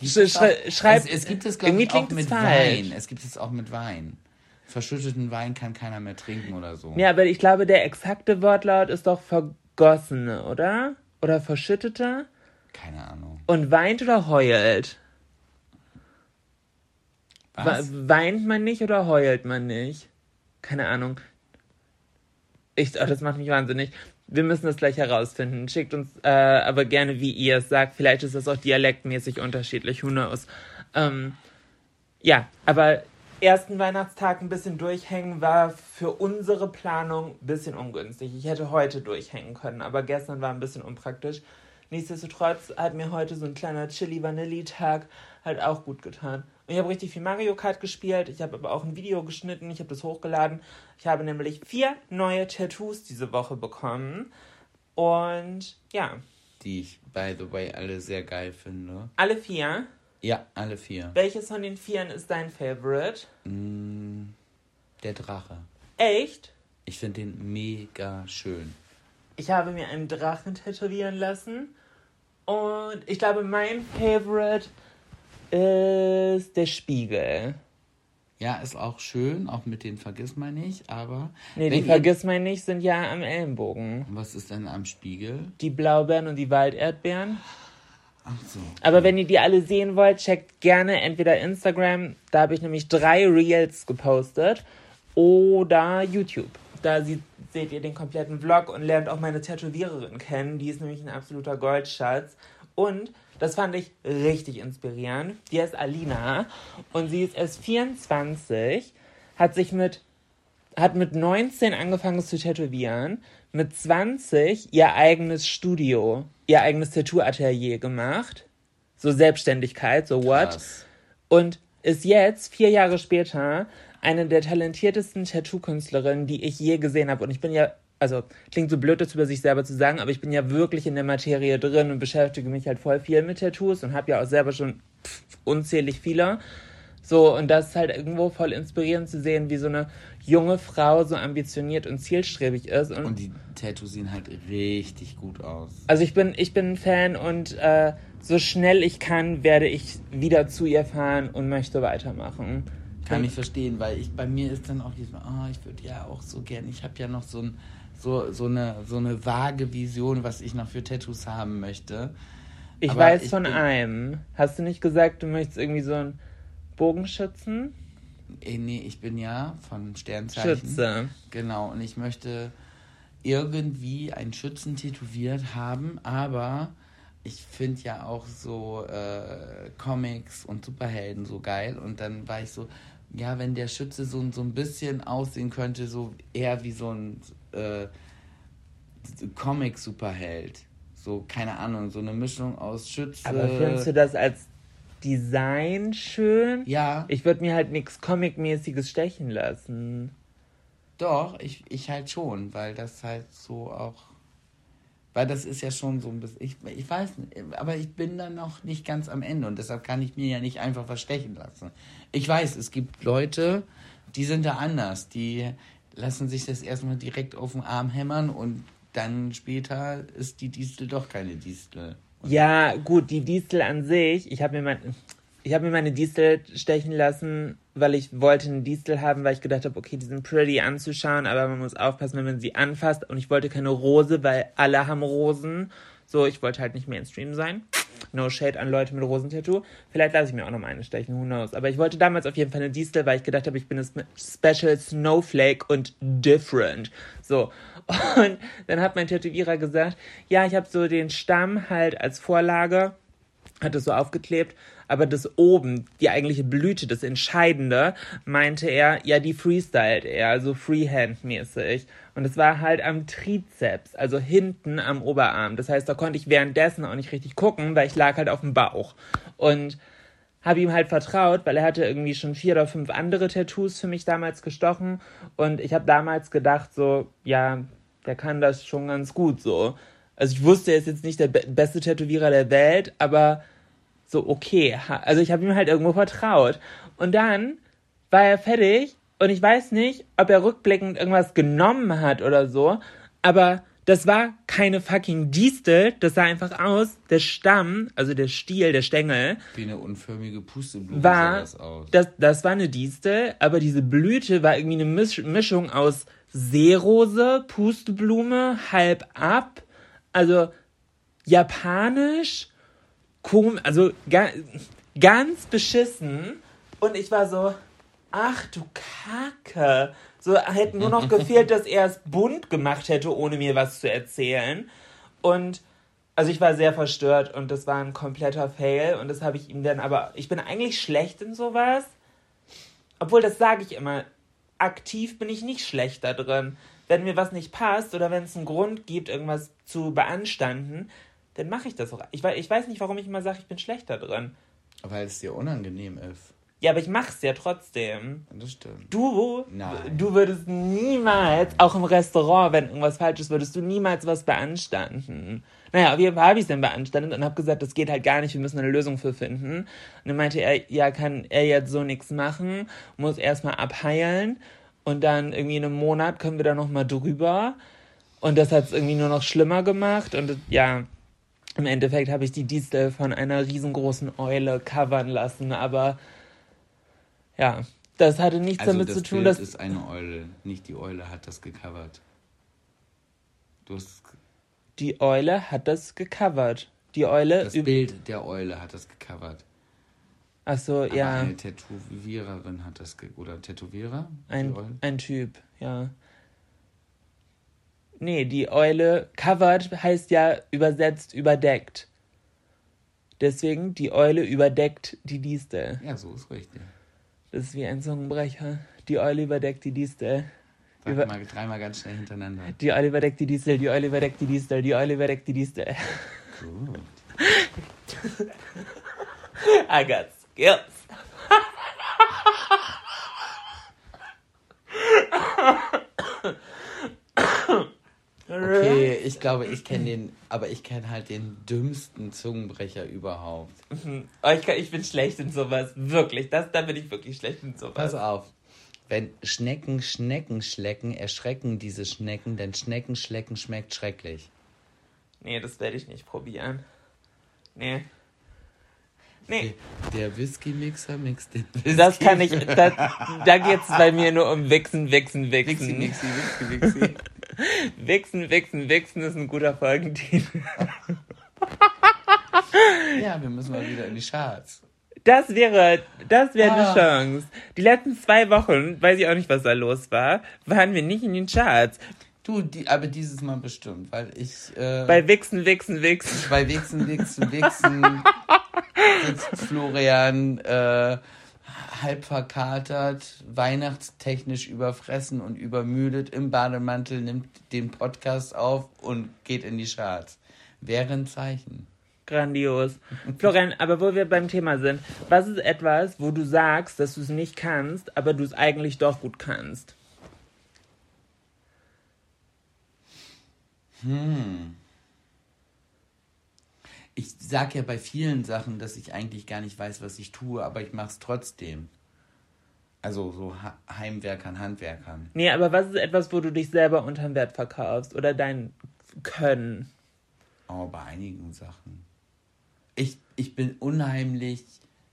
Sch- schreib-
es, es gibt es, glaube ich, auch mit. Wein. Es gibt es auch mit Wein. Verschütteten Wein kann keiner mehr trinken oder so.
Ja, aber ich glaube, der exakte Wortlaut ist doch vergossene, oder? Oder verschüttete?
Keine Ahnung.
Und weint oder heult?
Was?
We- Weint man nicht oder heult man nicht? Keine Ahnung. Ich, oh, das macht mich wahnsinnig. Wir müssen das gleich herausfinden. Schickt uns äh, aber gerne, wie ihr es sagt. Vielleicht ist das auch dialektmäßig unterschiedlich. Who knows? Ähm, ja, aber ersten Weihnachtstag ein bisschen durchhängen war für unsere Planung ein bisschen ungünstig. Ich hätte heute durchhängen können, aber gestern war ein bisschen unpraktisch. Nichtsdestotrotz hat mir heute so ein kleiner Chili-Vanilli-Tag halt auch gut getan. Und ich habe richtig viel Mario Kart gespielt. Ich habe aber auch ein Video geschnitten. Ich habe das hochgeladen. Ich habe nämlich vier neue Tattoos diese Woche bekommen. Und ja,
Die ich, by the way, alle sehr geil finde.
alle vier.
Ja, alle vier.
Welches von den vieren ist dein Favorite?
Mm, der Drache.
Echt?
Ich finde den mega schön.
Ich habe mir einen Drachen tätowieren lassen. Und ich glaube, mein Favorite ist der Spiegel.
Ja, ist auch schön, auch mit den vergiss mal nicht, aber.
Nee, die
ihr-
vergiss mal nicht, sind ja am Ellenbogen.
Was ist denn am Spiegel?
Die Blaubeeren und die Walderdbeeren.
So.
Aber wenn ihr die alle sehen wollt, checkt gerne entweder Instagram, da habe ich nämlich drei Reels gepostet, oder YouTube. Da sieht, seht ihr den kompletten Vlog und lernt auch meine Tätowiererin kennen. Die ist nämlich ein absoluter Goldschatz. Und das fand ich richtig inspirierend. Die heißt Alina und sie ist erst 24, hat sich mit hat mit 19 angefangen zu tätowieren, mit 20 ihr eigenes Studio, ihr eigenes Tattoo-Atelier gemacht. So Selbstständigkeit, so what?
Krass.
Und ist jetzt, vier Jahre später, eine der talentiertesten Tattoo-Künstlerinnen, die ich je gesehen habe. Und ich bin ja also klingt so blöd, das über sich selber zu sagen, aber ich bin ja wirklich in der Materie drin und beschäftige mich halt voll viel mit Tattoos und habe ja auch selber schon pff, unzählig viele. So, und das ist halt irgendwo voll inspirierend zu sehen, wie so eine junge Frau so ambitioniert und zielstrebig ist. Und,
Und die Tattoos sehen halt richtig gut aus.
also ich bin, ich bin ein Fan und äh, so schnell ich kann, werde ich wieder zu ihr fahren und möchte weitermachen.
Kann ich verstehen, weil ich bei mir ist dann auch Mal, oh, ich würde ja auch so gern, ich habe ja noch so, ein, so, so, eine, so eine vage Vision, was ich noch für Tattoos haben möchte.
Ich
Aber
weiß
ich
von einem. Hast du nicht gesagt, du möchtest irgendwie so einen Bogenschützen?
Eh, nee, ich bin ja von Sternzeichen.
Schütze.
Genau, und ich möchte irgendwie einen Schützen tätowiert haben, aber ich finde ja auch so äh, Comics und Superhelden so geil. Und dann war ich so, ja, wenn der Schütze so, so ein bisschen aussehen könnte, so eher wie so ein äh, Comic-Superheld. So, keine Ahnung, so eine Mischung aus Schütze.
Aber findest du das als Design schön?
Ja,
Ich würde mir halt nichts Comic-mäßiges stechen lassen.
Doch, ich, ich halt schon, weil das halt so auch. Weil das ist ja schon so ein bisschen. Ich, ich weiß nicht, aber ich bin da noch nicht ganz am Ende und deshalb kann ich mir ja nicht einfach verstechen lassen. Ich weiß, es gibt Leute, die sind da anders. Die lassen sich das erstmal direkt auf den Arm hämmern und dann später ist die Distel doch keine Distel.
Ja, gut, die Distel an sich, ich habe mir mein, habe mir meine Distel stechen lassen, weil ich wollte eine Distel haben, weil ich gedacht habe, okay, die sind pretty anzuschauen, aber man muss aufpassen, wenn man sie anfasst. Und ich wollte keine Rose, weil alle haben Rosen. So, ich wollte halt nicht Mainstream sein. No shade an Leute mit Rosentattoo. Vielleicht lasse ich mir auch noch mal eine stechen, who knows. Aber ich wollte damals auf jeden Fall eine Distel, weil ich gedacht habe, ich bin ein Special Snowflake und different. So. Und dann hat mein Tätowierer gesagt, ja, ich habe so den Stamm halt als Vorlage hat es so aufgeklebt, aber das oben, die eigentliche Blüte, das Entscheidende, meinte er, ja, die freestylt er, also Freehand-mäßig. Und es war halt am Trizeps, also hinten am Oberarm. Das heißt, da konnte ich währenddessen auch nicht richtig gucken, weil ich lag halt auf dem Bauch. Und habe ihm halt vertraut, weil er hatte irgendwie schon vier oder fünf andere Tattoos für mich damals gestochen. Und ich habe damals gedacht, so, ja, der kann das schon ganz gut so. Also ich wusste, er ist jetzt nicht der be beste Tätowierer der Welt, aber so okay. Also ich habe ihm halt irgendwo vertraut. Und dann war er fertig und ich weiß nicht, ob er rückblickend irgendwas genommen hat oder so, aber das war keine fucking Distel, das sah einfach aus, der Stamm, also der Stiel, der Stängel,
Wie eine unförmige Pusteblume
war,
sah das aus.
das, das war eine Distel, aber diese Blüte war irgendwie eine Misch Mischung aus Seerose, Pusteblume, halb ab, also japanisch, kom also ga ganz beschissen. Und ich war so, ach du Kacke. So hätte nur noch gefehlt, dass er es bunt gemacht hätte, ohne mir was zu erzählen. Und also ich war sehr verstört und das war ein kompletter Fail. Und das habe ich ihm dann aber. Ich bin eigentlich schlecht in sowas. Obwohl, das sage ich immer. Aktiv bin ich nicht schlecht da drin. Wenn mir was nicht passt oder wenn es einen Grund gibt, irgendwas zu beanstanden, dann mache ich das auch. Ich, ich weiß nicht, warum ich immer sage, ich bin schlecht da drin.
Weil es dir unangenehm ist.
Ja, aber ich mach's ja trotzdem.
Das stimmt.
Du,
Nein.
du würdest niemals, auch im Restaurant, wenn irgendwas falsch ist, würdest du niemals was beanstanden. Naja, auf jeden Fall habe ich es dann beanstandet und habe gesagt, das geht halt gar nicht, wir müssen eine Lösung für finden. Und dann meinte er, ja, kann er jetzt so nichts machen, muss erstmal abheilen und dann irgendwie in einem Monat können wir da nochmal drüber. Und das hat es irgendwie nur noch schlimmer gemacht und ja, im Endeffekt habe ich die Distel von einer riesengroßen Eule covern lassen, aber ja, das hatte nichts
Also
damit
das
zu tun,
Bild
dass
ist eine Eule, nicht die Eule hat das gecovert. Du hast
die Eule hat das gecovert. Die Eule
das Bild der Eule hat das gecovert.
Ach so,
Aber
ja,
eine Tätowiererin hat das oder Tätowierer?
Ein, ein Typ, ja. Nee, die Eule covered heißt ja übersetzt überdeckt. Deswegen, die Eule überdeckt die Distel.
Ja, so ist richtig.
Das ist wie ein Zungenbrecher. Die Eule überdeckt die Distel.
Sag
Über-
mal dreimal ganz schnell hintereinander.
Die Eule überdeckt die Distel, die Eule überdeckt die Distel, die Eule überdeckt die Distel.
Gut.
I got skills.
Okay, ich glaube, ich kenne den, aber ich kenne halt den dümmsten Zungenbrecher überhaupt.
Oh, ich, kann, ich bin schlecht in sowas. Wirklich. Das, da bin ich wirklich schlecht in sowas.
Pass auf. Wenn Schnecken Schnecken schlecken, erschrecken diese Schnecken, denn Schnecken schlecken schmeckt schrecklich.
Nee, das werde ich nicht probieren. Nee. Nee.
Der Whisky-Mixer mixt den Whisky.
Das kann ich. Da, da geht es bei mir nur um Wichsen, Wichsen,
Wixi,
Wichsen.
Mixi, Wixi, Wixi.
Wichsen, Wichsen, Wichsen ist ein guter Folgentitel.
Ja, wir müssen mal wieder in die Charts.
Das wäre, das wäre
Ah.
eine Chance. Die letzten zwei Wochen, weiß ich auch nicht, was da los war, waren wir nicht in den Charts.
Du, die, aber dieses Mal bestimmt, weil ich äh,
Bei Wichsen, Wichsen, Wichsen.
bei Wichsen, Wichsen, Wichsen sitzt Florian äh, halb verkatert, weihnachtstechnisch überfressen und übermüdet im Bademantel, nimmt den Podcast auf und geht in die Charts. Wäre ein Zeichen.
Grandios. Florian, aber wo wir beim Thema sind, was ist etwas, wo du sagst, dass du es nicht kannst, aber du es eigentlich doch gut kannst?
Ich sag ja bei vielen Sachen, dass ich eigentlich gar nicht weiß, was ich tue, aber ich mache es trotzdem. Also so Heimwerkern, Handwerkern.
Nee, aber was ist etwas, wo du dich selber unterm Wert verkaufst oder dein Können?
Oh, bei einigen Sachen. Ich, ich bin unheimlich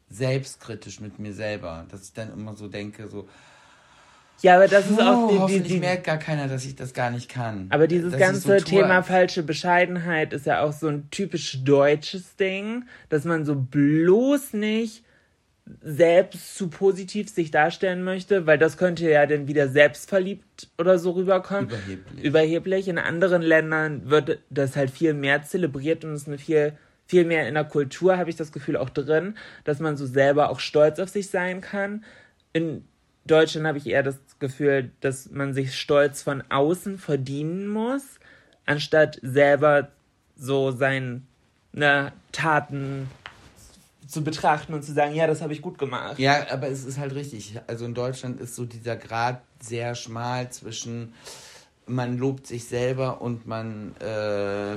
selbstkritisch mit mir selber, dass ich dann immer so denke, so,
Ja, aber das ist
oh,
auch die, die,
hoffentlich
die,
merkt gar keiner, dass ich das gar nicht kann.
Aber dieses
Dass
ganze
so tue,
Thema
als-
falsche Bescheidenheit ist ja auch so ein typisch deutsches Ding, dass man so bloß nicht selbst zu positiv sich darstellen möchte, weil das könnte ja dann wieder selbstverliebt oder so rüberkommen.
Überheblich.
Überheblich. In anderen Ländern wird das halt viel mehr zelebriert und ist eine viel, viel mehr in der Kultur, habe ich das Gefühl, auch drin, dass man so selber auch stolz auf sich sein kann. In Deutschland habe ich eher das Gefühl, dass man sich Stolz von außen verdienen muss, anstatt selber so seine Taten zu betrachten und zu sagen, ja, das habe ich gut gemacht.
Ja, aber es ist halt richtig. Also in Deutschland ist so dieser Grad sehr schmal zwischen man lobt sich selber und man äh,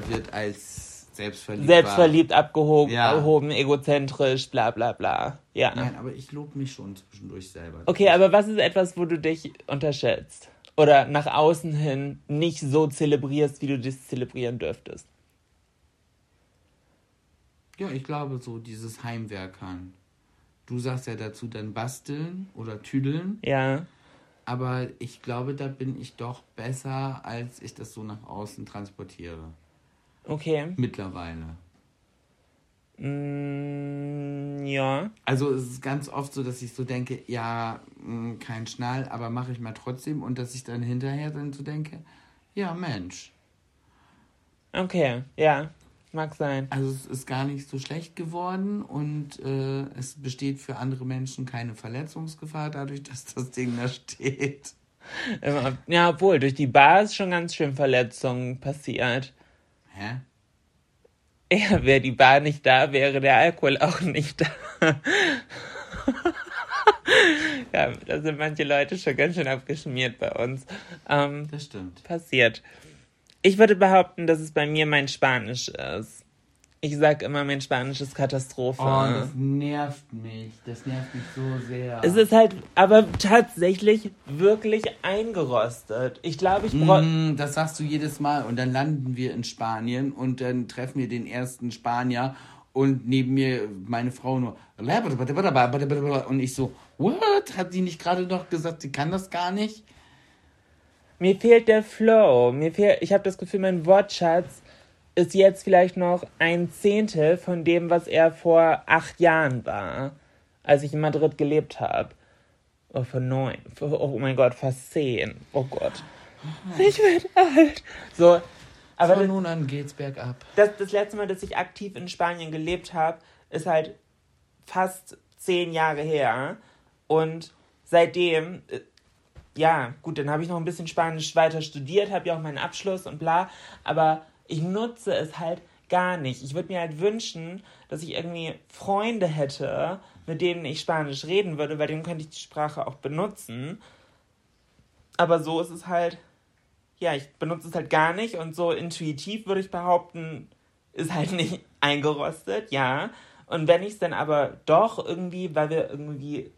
wird als selbstverliebt.
Selbstverliebt, abgehoben,
Ja.
erhoben, egozentrisch, bla bla bla. Ja.
Nein, aber ich lobe mich schon zwischendurch selber.
Okay, aber was ist etwas, wo du dich unterschätzt? Oder nach außen hin nicht so zelebrierst, wie du das zelebrieren dürftest?
Ja, ich glaube so dieses Heimwerkern. Du sagst ja dazu dann basteln oder tüdeln,
Ja.
aber ich glaube, da bin ich doch besser, als ich das so nach außen transportiere.
Okay.
Mittlerweile.
Mm, ja.
Also es ist ganz oft so, dass ich so denke, ja, mh, kein Schnall, aber mache ich mal trotzdem und dass ich dann hinterher dann so denke, ja Mensch,
Okay. Ja. Mag sein.
also es ist gar nicht so schlecht geworden und äh, es besteht für andere Menschen keine Verletzungsgefahr dadurch, dass das Ding da steht.
Ja, obwohl, durch die Bar ist schon ganz schön Verletzungen passiert.
Hä?
Ja, wäre die Bar nicht da, wäre der Alkohol auch nicht da. ja, da sind manche Leute schon ganz schön abgeschmiert bei uns. Ähm,
Das stimmt.
passiert. Ich würde behaupten, dass es bei mir mein Spanisch ist. Ich sag immer, mein Spanisch ist Katastrophe.
Oh, das nervt mich. Das nervt mich so sehr.
es ist halt aber tatsächlich wirklich eingerostet. Ich glaube, ich brauche.
Mm, das sagst du jedes Mal und dann landen wir in Spanien und dann treffen wir den ersten Spanier und neben mir meine Frau nur und ich so, what? Hat die nicht gerade noch gesagt, sie kann das gar nicht?
Mir fehlt der Flow. Mir fehlt, ich habe das Gefühl, mein Wortschatz ist jetzt vielleicht noch ein Zehntel von dem, was er vor acht Jahren war, als ich in Madrid gelebt habe. Oh, vor neun. Oh mein Gott, fast zehn. Oh Gott. Ich werde alt. So, aber
Von nun an geht's bergab.
das, das letzte Mal, dass ich aktiv in Spanien gelebt habe, ist halt fast zehn Jahre her. Und seitdem, äh, ja, gut, dann habe ich noch ein bisschen Spanisch weiter studiert, habe ja auch meinen Abschluss und bla. Aber ich nutze es halt gar nicht. Ich würde mir halt wünschen, dass ich irgendwie Freunde hätte, mit denen ich Spanisch reden würde, weil denen könnte ich die Sprache auch benutzen. Aber so ist es halt, ja, ich benutze es halt gar nicht und so intuitiv würde ich behaupten, ist halt nicht eingerostet, ja. Und wenn ich es dann aber doch irgendwie, weil wir irgendwie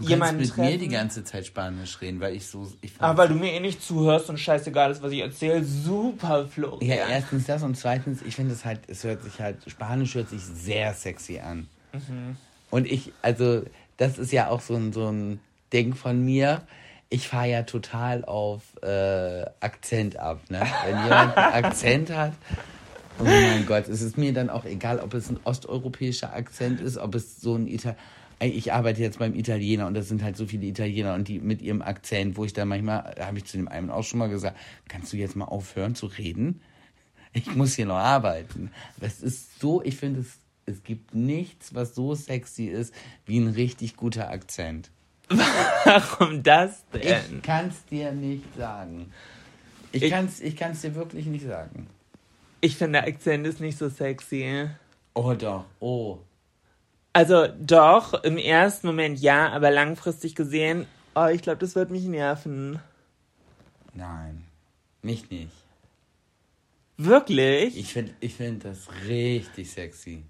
Du kannst mit treffen, mir die ganze Zeit Spanisch reden, weil ich so. Ich
aber weil du mir eh nicht zuhörst und scheißegal ist, was ich erzähle. Super, Flo.
Ja, erstens das und zweitens, ich finde es halt, es hört sich halt, Spanisch hört sich sehr sexy an. Mhm. Und ich, also, das ist ja auch so ein, so ein Ding von mir. Ich fahre ja total auf äh, Akzent ab. Ne? Wenn jemand einen Akzent hat, oh mein Gott, es ist mir dann auch egal, ob es ein osteuropäischer Akzent ist, ob es so ein Italiener ich arbeite jetzt beim Italiener und das sind halt so viele Italiener und die mit ihrem Akzent, wo ich dann manchmal, da habe ich zu dem einen auch schon mal gesagt, kannst du jetzt mal aufhören zu reden? Ich muss hier noch arbeiten. Das ist so, ich finde es, es gibt nichts, was so sexy ist wie ein richtig guter Akzent.
Warum das denn?
Ich kann es dir nicht sagen. Ich, ich kann es ich kann's dir wirklich nicht sagen.
Ich finde, der Akzent ist nicht so sexy.
Oh doch, oh.
Also doch, im ersten Moment ja, aber langfristig gesehen, oh, ich glaube, das wird mich nerven.
Nein, mich nicht.
Wirklich?
Ich finde ich find das richtig sexy.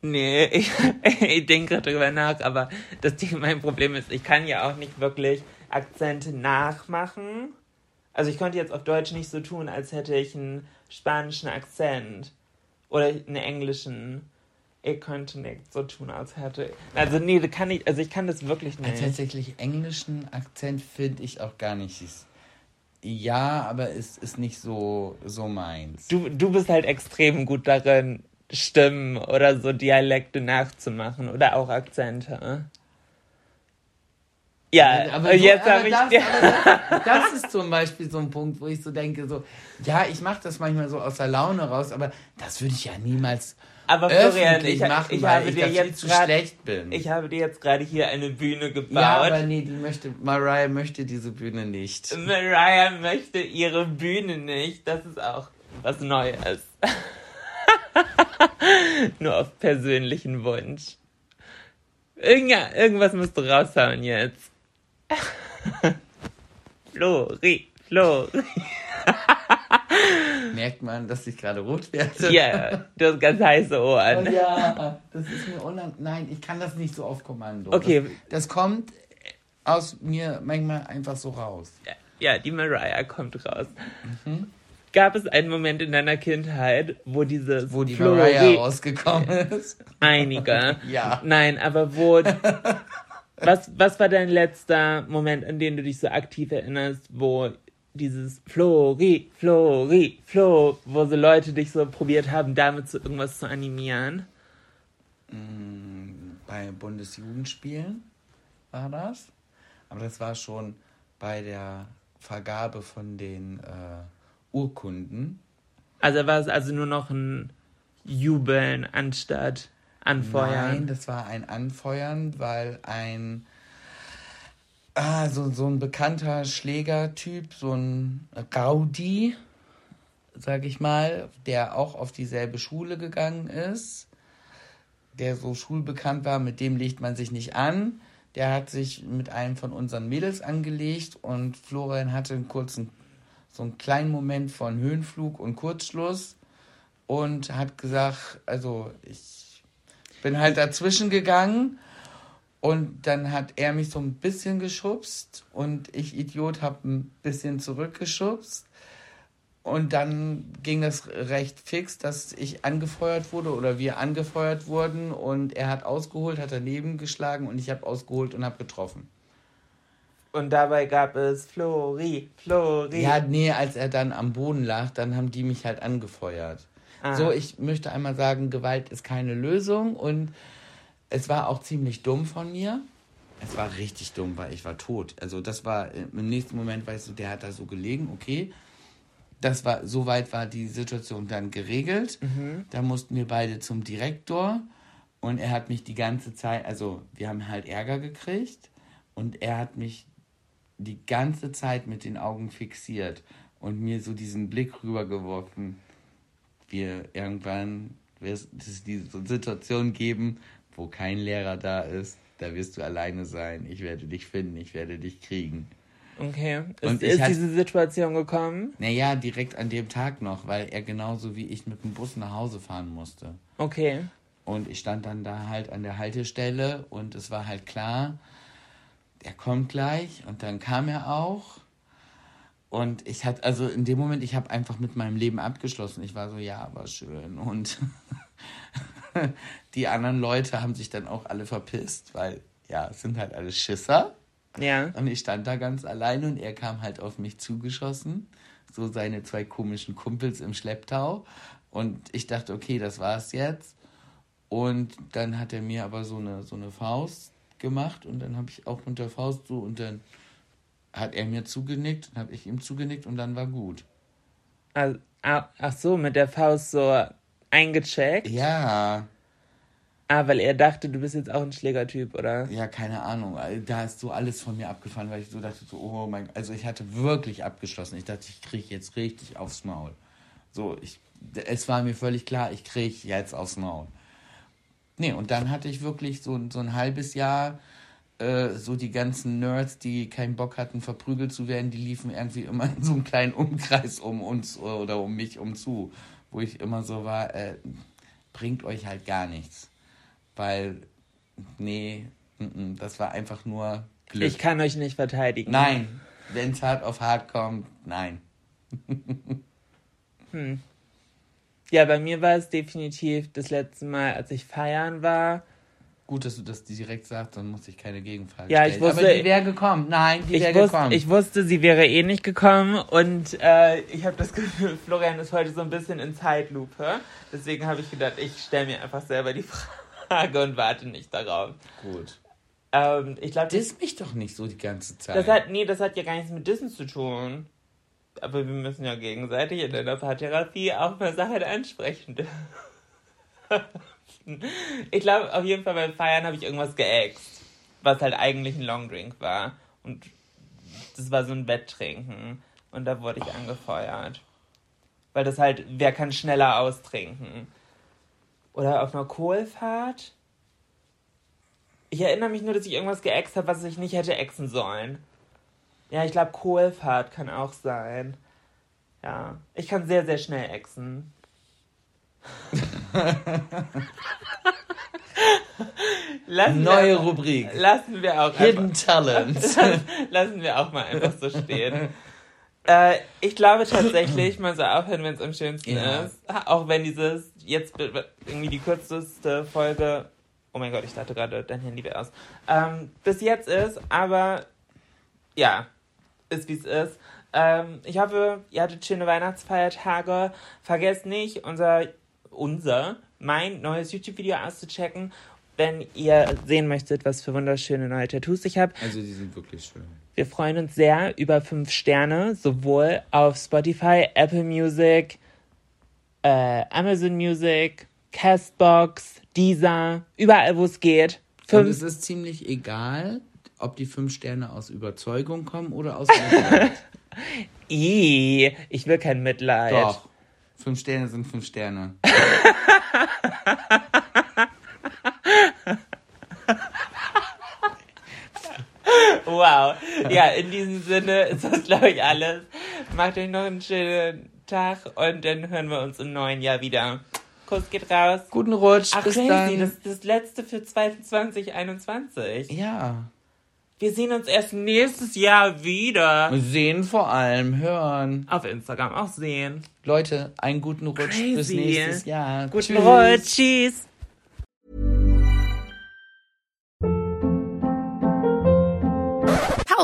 Nee, ich, ich denke gerade drüber nach, aber das Ding, mein Problem ist, ich kann ja auch nicht wirklich Akzente nachmachen. Also ich konnte jetzt auf Deutsch nicht so tun, als hätte ich einen spanischen Akzent oder einen englischen ich könnte nicht so tun, als hätte. Also, nee, kann ich, also ich kann das wirklich nicht.
Tatsächlich englischen Akzent finde ich auch gar nicht. Ja, aber es ist nicht so, so meins.
Du, du bist halt extrem gut darin, Stimmen oder so Dialekte nachzumachen oder auch Akzente. Ja, aber so, jetzt habe ich. Das,
das, das, ist zum Beispiel so ein Punkt, wo ich so denke, so, ja, ich mache das manchmal so aus der Laune raus, aber das würde ich ja niemals aber Florian, ich, machen, ich habe dir
jetzt grad, Ich habe dir jetzt gerade hier eine Bühne gebaut. Ja,
aber nee, die möchte, Mariah möchte diese Bühne nicht.
Mariah möchte ihre Bühne nicht. Das ist auch was Neues. Nur auf persönlichen Wunsch. Irgend, irgendwas musst du raushauen jetzt. Flori, Flori.
Merkt man, dass ich gerade rot werde?
Ja, du hast ganz heiße Ohren.
Oh ja, das ist mir unangenehm. Nein, ich kann das nicht so auf Kommando. Okay. Das, das, kommt aus mir manchmal einfach so raus.
Ja, die Mariah kommt raus. Mhm. Gab es einen Moment in deiner Kindheit, wo diese
wo die Flori Mariah rausgekommen ist?
Einige.
ja.
Nein, aber wo was, was war dein letzter Moment, an den du dich so aktiv erinnerst, wo dieses Flori, Flori, Flo, wo so Leute dich so probiert haben, damit so irgendwas zu animieren?
Mm, bei Bundesjugendspielen war das. Aber das war schon bei der Vergabe von den äh, Urkunden.
Also war es also nur noch ein Jubeln anstatt Anfeuern?
Nein, das war ein Anfeuern, weil ein ah, so, so ein bekannter Schlägertyp, so ein Gaudi, sag ich mal, der auch auf dieselbe Schule gegangen ist, der so schulbekannt war, mit dem legt man sich nicht an. Der hat sich mit einem von unseren Mädels angelegt und Florian hatte einen kurzen, so einen kleinen Moment von Höhenflug und Kurzschluss und hat gesagt, also ich bin halt dazwischen gegangen und dann hat er mich so ein bisschen geschubst und ich, Idiot, habe ein bisschen zurückgeschubst. Und dann ging das recht fix, dass ich angefeuert wurde oder wir angefeuert wurden. Und er hat ausgeholt, hat daneben geschlagen und ich habe ausgeholt und habe getroffen.
Und dabei gab es Flori, Flori.
Ja, nee, als er dann am Boden lag, dann haben die mich halt angefeuert. Ah. So, ich möchte einmal sagen, Gewalt ist keine Lösung und es war auch ziemlich dumm von mir. Es war richtig dumm, weil ich war tot. Also das war im nächsten Moment, weißt du, der hat da so gelegen, okay. Das war, soweit war die Situation dann geregelt. Mhm. Da mussten wir beide zum Direktor und er hat mich die ganze Zeit, also wir haben halt Ärger gekriegt und er hat mich die ganze Zeit mit den Augen fixiert und mir so diesen Blick rübergeworfen. Wir irgendwann wird es diese Situation geben, wo kein Lehrer da ist, da wirst du alleine sein. Ich werde dich finden, ich werde dich kriegen.
Okay. Ist,
Und ich
ist
hat-
diese Situation gekommen?
Naja, direkt an dem Tag noch, weil er genauso wie ich mit dem Bus nach Hause fahren musste.
Okay.
Und ich stand dann da halt an der Haltestelle und es war halt klar, er kommt gleich und dann kam er auch. Und ich hatte, also in dem Moment, ich habe einfach mit meinem Leben abgeschlossen. Ich war so, ja, war schön. Und die anderen Leute haben sich dann auch alle verpisst, weil ja, es sind halt alle Schisser.
Ja.
Und ich stand da ganz alleine und er kam halt auf mich zugeschossen. So seine zwei komischen Kumpels im Schlepptau. Und ich dachte, okay, das war's jetzt. Und dann hat er mir aber so eine, so eine Faust gemacht und dann habe ich auch mit der Faust so und dann hat er mir zugenickt, dann habe ich ihm zugenickt und dann war gut.
Ah, Ach so, mit der Faust so eingecheckt.
Ja,
Ah, weil er dachte, du bist jetzt auch ein Schlägertyp, oder?
ja, keine Ahnung. Also, Da ist so alles von mir abgefallen, weil ich so dachte, so, oh mein Also ich hatte wirklich abgeschlossen. Ich dachte, ich kriege jetzt richtig aufs Maul. So, ich, es war mir völlig klar, ich kriege jetzt aufs Maul. Nee, und dann hatte ich wirklich so, so ein halbes Jahr, äh, so die ganzen Nerds, die keinen Bock hatten, verprügelt zu werden, die liefen irgendwie immer in so einem kleinen Umkreis um uns oder um mich umzu, wo ich immer so war, äh, bringt euch halt gar nichts. Weil, nee, mm, mm, das war einfach nur Glück.
Ich kann euch nicht verteidigen.
Nein, wenn es hart auf hart kommt, nein.
Ja, bei mir war es definitiv das letzte Mal, als ich feiern war.
Gut, dass du das direkt sagst, dann muss ich keine Gegenfrage
Ja, ich
stellen.
wusste-
Aber die wäre gekommen. Nein, die
Ich,
wäre
wusste,
gekommen.
ich wusste, sie wäre eh nicht gekommen und äh, ich habe das Gefühl, Florian ist heute so ein bisschen in Zeitlupe. Deswegen habe ich gedacht, ich stelle mir einfach selber die Frage und warte nicht darauf.
Gut.
Ähm, ich glaube,
Diss mich doch nicht so die ganze Zeit.
das hat, nee, das hat ja gar nichts mit Dissen zu tun. Aber wir müssen ja gegenseitig in der Paartherapie auch mal Sachen ansprechen. ich glaube, auf jeden Fall beim Feiern habe ich irgendwas geäxt, was halt eigentlich ein Longdrink war. Und das war so ein Wetttrinken. Und da wurde ich angefeuert. Weil das halt, wer kann schneller austrinken? Oder auf einer Kohlfahrt? Ich erinnere mich nur, dass ich irgendwas geäxt habe, was ich nicht hätte exen sollen. Ja, ich glaube, Kohlfahrt kann auch sein. Ja, ich kann sehr, sehr schnell exen. lassen
Neue
wir,
Rubrik.
Lassen wir auch
Hidden
einfach,
Talent.
lassen wir auch mal einfach so stehen. Äh, ich glaube tatsächlich, man soll aufhören, wenn es am schönsten
Ja.
ist. Auch wenn dieses jetzt irgendwie die kürzeste Folge. Oh mein Gott, ich dachte gerade, dein Handy wäre aus. Ähm, bis jetzt ist, aber ja, ist wie es ist. Ähm, ich hoffe, ihr hattet schöne Weihnachtsfeiertage. Vergesst nicht, unser, unser, mein neues YouTube-Video auszuchecken, wenn ihr sehen möchtet, was für wunderschöne neue Tattoos ich habe.
Also die sind wirklich schön.
Wir freuen uns sehr über fünf Sterne, sowohl auf Spotify, Apple Music, äh, Amazon Music, Castbox, Deezer, überall wo es geht.
Und
Fünf
es ist ziemlich egal, ob die fünf Sterne aus Überzeugung kommen oder aus Mitleid.
I, ich will kein Mitleid.
Doch. Fünf Sterne sind fünf Sterne.
Wow. Ja, in diesem Sinne ist das, glaube ich, alles. Macht euch noch einen schönen Tag und dann hören wir uns im neuen Jahr wieder. Kuss geht raus.
Guten Rutsch,
Ach,
bis
crazy,
dann.
das ist das letzte für 2021.
ja.
Wir sehen uns erst nächstes Jahr wieder.
Sehen vor allem, hören.
Auf Instagram auch sehen.
Leute, einen guten Rutsch bis
Crazy.
nächstes Jahr.
Guten
Tschüss.
Rutsch. Tschüss.